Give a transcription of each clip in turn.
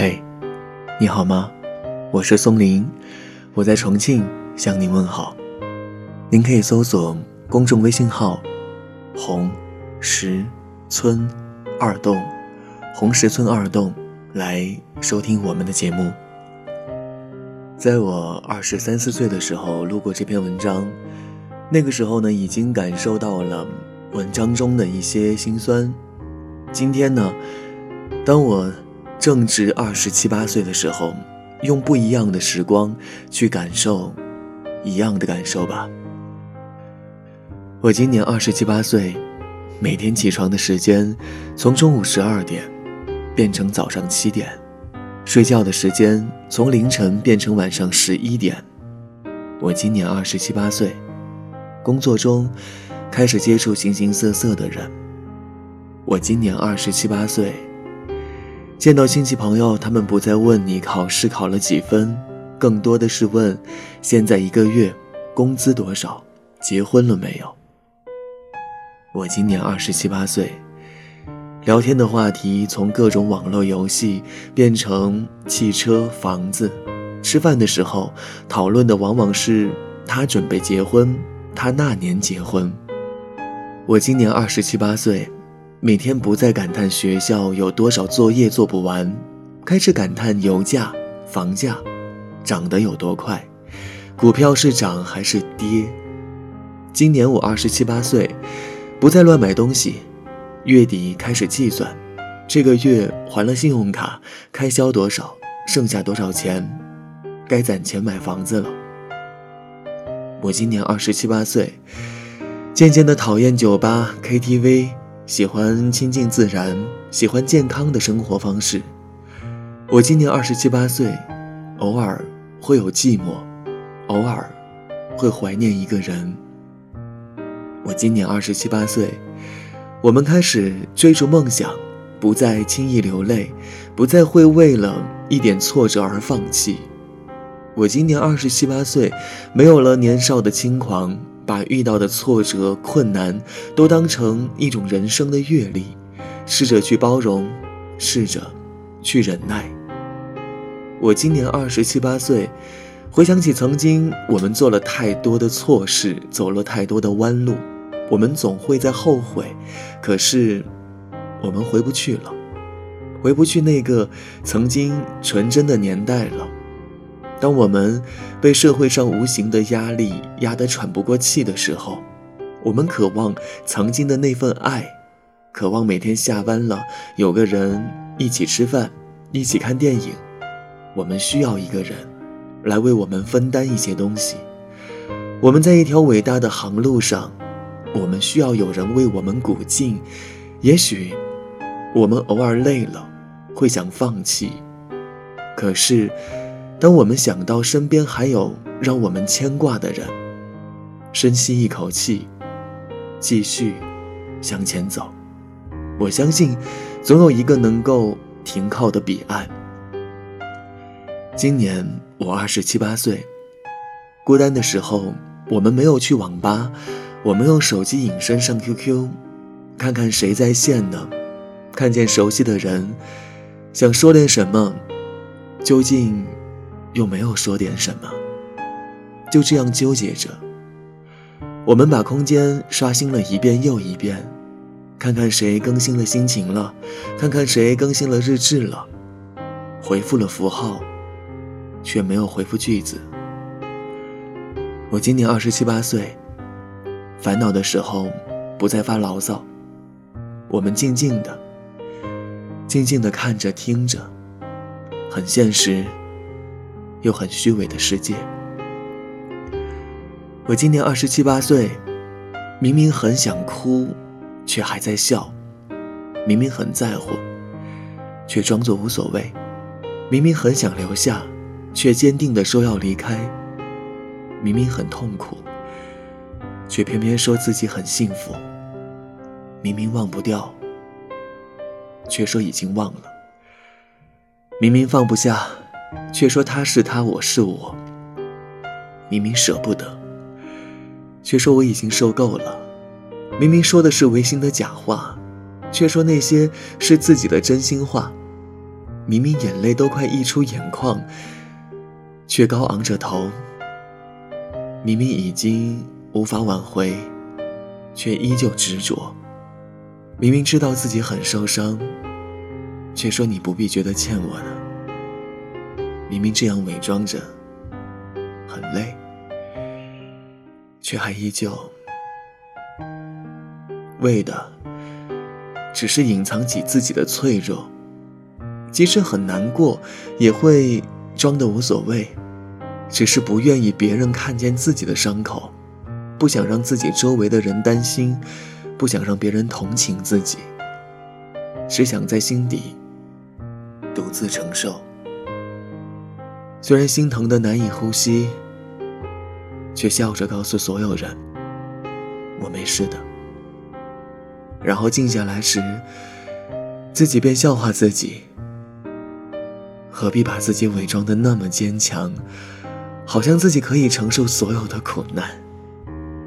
嘿，你好吗？我是松林，我在重庆向您问好。您可以搜索公众微信号“红石村二栋”，红石村二栋来收听我们的节目。在我二十三四岁的时候路过这篇文章，那个时候呢，已经感受到了文章中的一些心酸。今天呢，当我正值二十七八岁的时候，用不一样的时光去感受一样的感受吧。我今年二十七八岁，每天起床的时间从中午十二点变成早上七点，睡觉的时间从凌晨变成晚上十一点。我今年二十七八岁，工作中开始接触形形色色的人。我今年二十七八岁，见到亲戚朋友，他们不再问你考试考了几分，更多的是问现在一个月工资多少，结婚了没有。我今年二十七八岁，聊天的话题从各种网络游戏变成汽车、房子，吃饭的时候讨论的往往是他准备结婚，他那年结婚。我今年二十七八岁。每天不再感叹学校有多少作业做不完，开始感叹油价、房价涨得有多快，股票是涨还是跌。今年我二十七八岁，不再乱买东西，月底开始计算，这个月还了信用卡开销多少，剩下多少钱，该攒钱买房子了。我今年二十七八岁，渐渐的讨厌酒吧、KTV。喜欢亲近自然，喜欢健康的生活方式。我今年二十七八岁，偶尔会有寂寞，偶尔会怀念一个人。我今年二十七八岁，我们开始追逐梦想，不再轻易流泪，不再会为了一点挫折而放弃。我今年二十七八岁，没有了年少的轻狂。把遇到的挫折、困难都当成一种人生的阅历，试着去包容，试着去忍耐。我今年二十七八岁，回想起曾经我们做了太多的错事，走了太多的弯路，我们总会在后悔，可是我们回不去了，回不去那个曾经纯真的年代了。当我们被社会上无形的压力压得喘不过气的时候，我们渴望曾经的那份爱，渴望每天下班了有个人一起吃饭，一起看电影。我们需要一个人来为我们分担一些东西。我们在一条伟大的航路上，我们需要有人为我们鼓劲。也许我们偶尔累了，会想放弃，可是。当我们想到身边还有让我们牵挂的人，深吸一口气，继续向前走。我相信，总有一个能够停靠的彼岸。今年我二十七八岁，孤单的时候，我们没有去网吧，我们用手机隐身上 QQ，看看谁在线呢？看见熟悉的人，想说点什么，究竟？又没有说点什么，就这样纠结着。我们把空间刷新了一遍又一遍，看看谁更新了心情了，看看谁更新了日志了，回复了符号，却没有回复句子。我今年二十七八岁，烦恼的时候不再发牢骚，我们静静的，静静的看着听着，很现实。又很虚伪的世界。我今年二十七八岁，明明很想哭，却还在笑；明明很在乎，却装作无所谓；明明很想留下，却坚定地说要离开；明明很痛苦，却偏偏说自己很幸福；明明忘不掉，却说已经忘了；明明放不下。却说他是他，我是我。明明舍不得，却说我已经受够了。明明说的是违心的假话，却说那些是自己的真心话。明明眼泪都快溢出眼眶，却高昂着头；明明已经无法挽回，却依旧执着；明明知道自己很受伤，却说你不必觉得欠我的；明明这样伪装着很累，却还依旧为的。只是隐藏起自己的脆弱，即使很难过，也会装的无所谓，只是不愿意别人看见自己的伤口，不想让自己周围的人担心，不想让别人同情自己，只想在心底独自承受。虽然心疼的难以呼吸，却笑着告诉所有人：“我没事的。”然后静下来时，自己便笑话自己：何必把自己伪装的那么坚强，好像自己可以承受所有的苦难。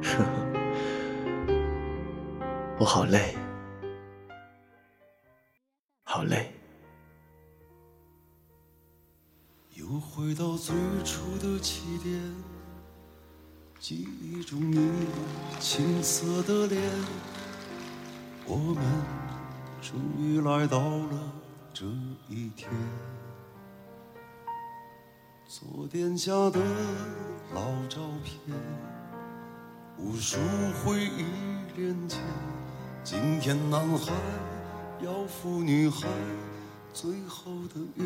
我好累，好累。又回到最初的起点，记忆中你青涩的脸。我们终于来到了这一天，昨天下的老照片，无数回忆连接。今天男孩要赴女孩最后的约，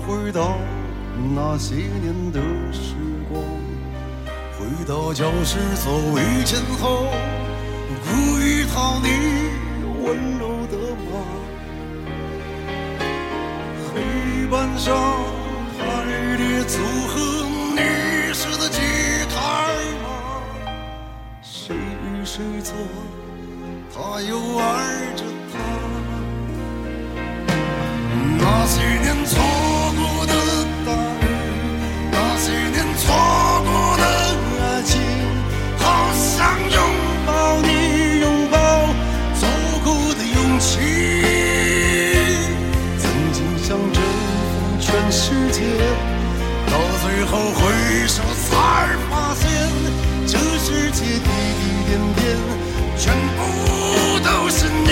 回到那些年的时光。回到教室座位前后，故意讨你温柔的骂。黑板上排列组合你时的吉他吗？谁与谁坐，他又爱着她。那些年世界到最后回首才发现这世界滴滴点点全部都是你。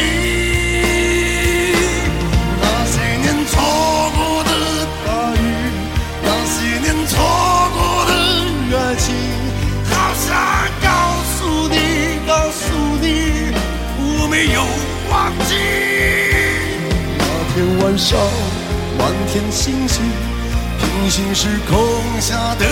那些年错过的大雨那些年错过的爱情好想告诉你告诉你我没有忘记。那天晚上满天星星，平行时空下的